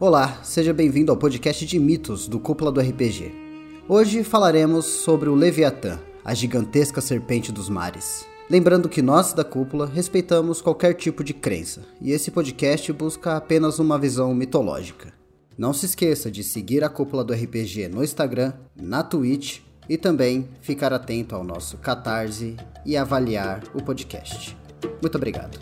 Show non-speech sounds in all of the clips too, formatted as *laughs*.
Olá, seja bem-vindo ao podcast de mitos do Cúpula do RPG. Hoje falaremos sobre o Leviatã, a gigantesca serpente dos mares. Lembrando que nós da Cúpula respeitamos qualquer tipo de crença, e esse podcast busca apenas uma visão mitológica. Não se esqueça de seguir a Cúpula do RPG no Instagram, na Twitch e também ficar atento ao nosso Catarse e avaliar o podcast. Muito obrigado.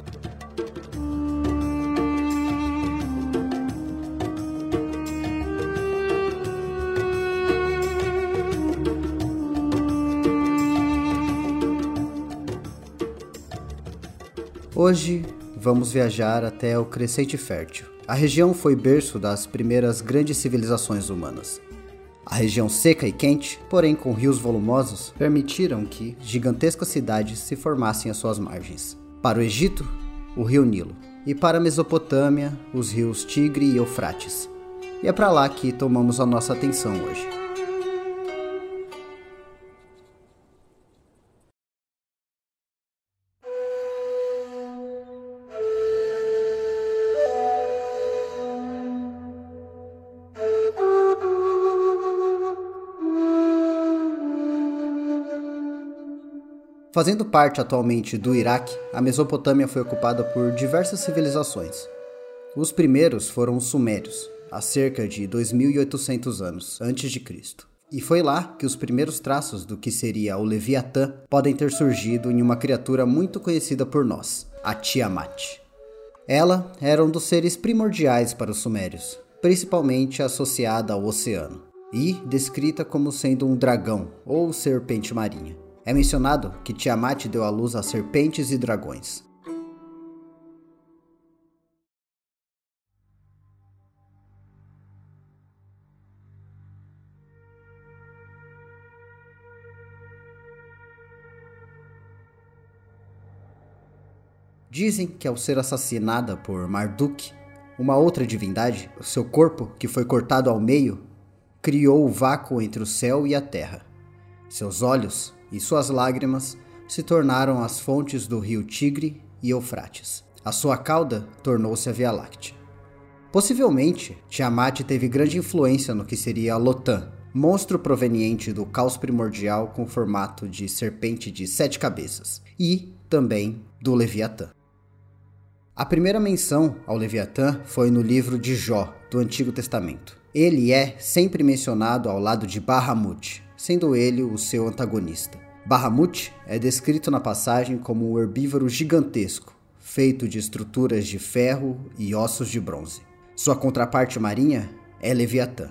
Hoje vamos viajar até o Crescente Fértil. A região foi berço das primeiras grandes civilizações humanas. A região seca e quente, porém com rios volumosos, permitiram que gigantescas cidades se formassem às suas margens. Para o Egito, o rio Nilo, e para a Mesopotâmia, os rios Tigre e Eufrates. E é para lá que tomamos a nossa atenção hoje. Fazendo parte atualmente do Iraque, a Mesopotâmia foi ocupada por diversas civilizações. Os primeiros foram os Sumérios, há cerca de 2800 anos antes de Cristo. E foi lá que os primeiros traços do que seria o Leviatã podem ter surgido em uma criatura muito conhecida por nós, a Tiamat. Ela era um dos seres primordiais para os sumérios, principalmente associada ao oceano, e descrita como sendo um dragão ou serpente marinha. É mencionado que Tiamat deu à luz a serpentes e dragões. Dizem que ao ser assassinada por Marduk, uma outra divindade, o seu corpo, que foi cortado ao meio, criou o vácuo entre o céu e a terra. Seus olhos e suas lágrimas se tornaram as fontes do rio Tigre e Eufrates. A sua cauda tornou-se a Via Láctea. Possivelmente, Tiamat teve grande influência no que seria Lotan, monstro proveniente do caos primordial com formato de serpente de sete cabeças, e também do Leviatã. A primeira menção ao Leviatã foi no livro de Jó, do Antigo Testamento. Ele é sempre mencionado ao lado de Bahamut, sendo ele o seu antagonista. Bahamut é descrito na passagem como um herbívoro gigantesco, feito de estruturas de ferro e ossos de bronze. Sua contraparte marinha é Leviatã.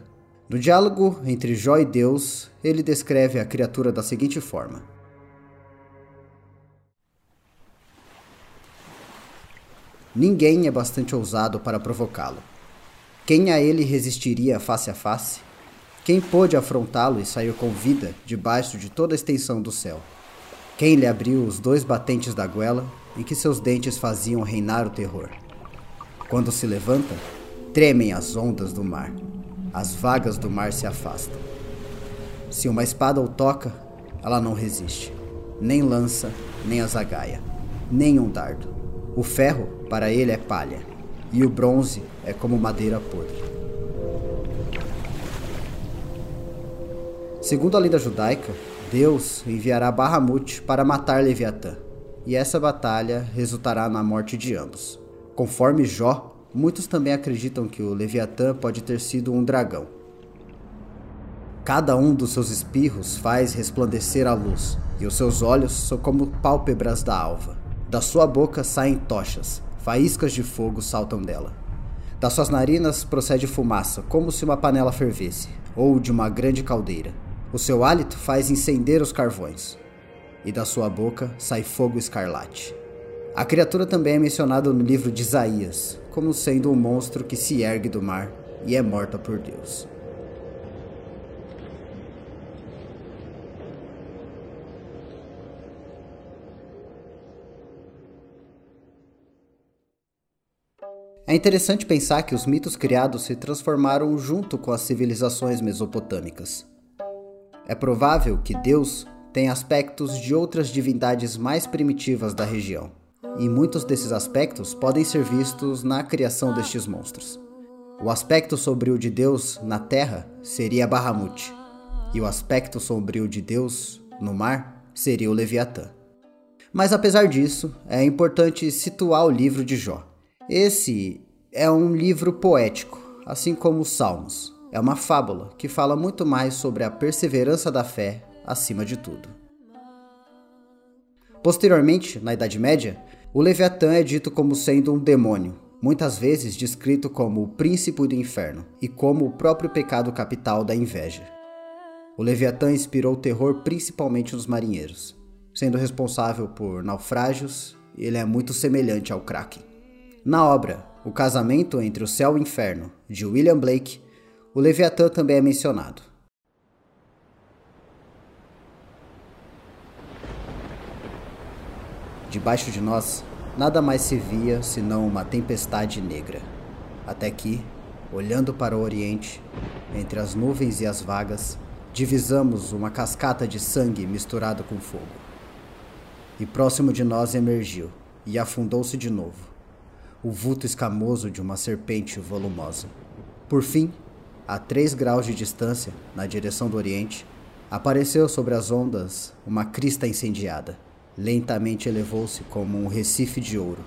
No diálogo entre Jó e Deus, ele descreve a criatura da seguinte forma: Ninguém é bastante ousado para provocá-lo. Quem a ele resistiria face a face? Quem pôde afrontá-lo e sair com vida debaixo de toda a extensão do céu? Quem lhe abriu os dois batentes da goela em que seus dentes faziam reinar o terror? Quando se levanta, tremem as ondas do mar, as vagas do mar se afastam. Se uma espada o toca, ela não resiste, nem lança, nem azagaia, nem um dardo. O ferro, para ele, é palha, e o bronze é como madeira podre. Segundo a lenda judaica, Deus enviará Bahamut para matar Leviatã, e essa batalha resultará na morte de ambos. Conforme Jó, muitos também acreditam que o Leviatã pode ter sido um dragão. Cada um dos seus espirros faz resplandecer a luz, e os seus olhos são como pálpebras da alva. Da sua boca saem tochas, faíscas de fogo saltam dela. Das suas narinas procede fumaça, como se uma panela fervesse, ou de uma grande caldeira. O seu hálito faz incender os carvões, e da sua boca sai fogo escarlate. A criatura também é mencionada no livro de Isaías como sendo um monstro que se ergue do mar e é morta por Deus. É interessante pensar que os mitos criados se transformaram junto com as civilizações mesopotâmicas. É provável que Deus tenha aspectos de outras divindades mais primitivas da região, e muitos desses aspectos podem ser vistos na criação destes monstros. O aspecto sombrio de Deus na terra seria Bahamut, e o aspecto sombrio de Deus no mar seria o Leviatã. Mas apesar disso, é importante situar o livro de Jó. Esse é um livro poético, assim como os Salmos. É uma fábula que fala muito mais sobre a perseverança da fé acima de tudo. Posteriormente, na Idade Média, o Leviatã é dito como sendo um demônio, muitas vezes descrito como o príncipe do inferno e como o próprio pecado capital da inveja. O Leviatã inspirou terror principalmente nos marinheiros. Sendo responsável por naufrágios, ele é muito semelhante ao Kraken. Na obra O Casamento entre o Céu e o Inferno, de William Blake, o Leviatã também é mencionado. Debaixo de nós nada mais se via senão uma tempestade negra. Até que, olhando para o oriente, entre as nuvens e as vagas, divisamos uma cascata de sangue misturado com fogo. E próximo de nós emergiu e afundou-se de novo, o vulto escamoso de uma serpente volumosa. Por fim, a três graus de distância, na direção do oriente, apareceu sobre as ondas uma crista incendiada lentamente elevou-se como um recife de ouro,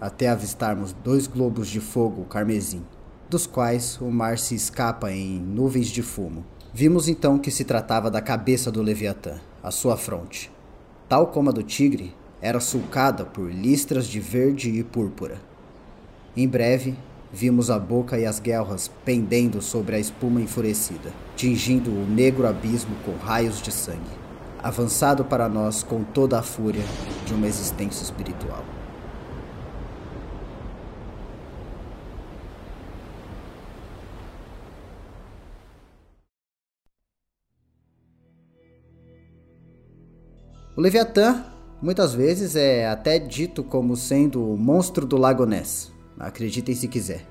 até avistarmos dois globos de fogo carmesim, dos quais o mar se escapa em nuvens de fumo. Vimos então que se tratava da cabeça do Leviatã, a sua fronte. Tal como a do tigre, era sulcada por listras de verde e púrpura. Em breve, vimos a boca e as guelras pendendo sobre a espuma enfurecida, tingindo o negro abismo com raios de sangue avançado para nós com toda a fúria de uma existência espiritual. O Leviatã muitas vezes é até dito como sendo o monstro do Lago Ness, acreditem se quiser.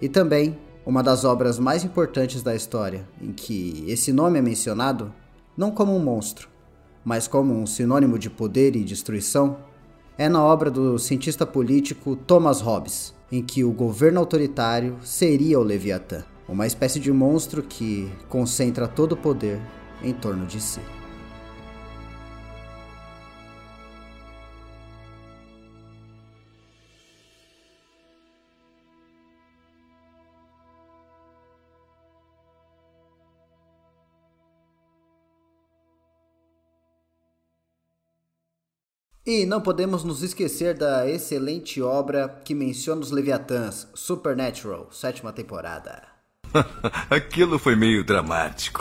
E também uma das obras mais importantes da história, em que esse nome é mencionado não como um monstro, mas como um sinônimo de poder e destruição, é na obra do cientista político Thomas Hobbes, em que o governo autoritário seria o Leviatã, uma espécie de monstro que concentra todo o poder em torno de si. E não podemos nos esquecer da excelente obra que menciona os Leviatãs, Supernatural, sétima temporada. *laughs* Aquilo foi meio dramático.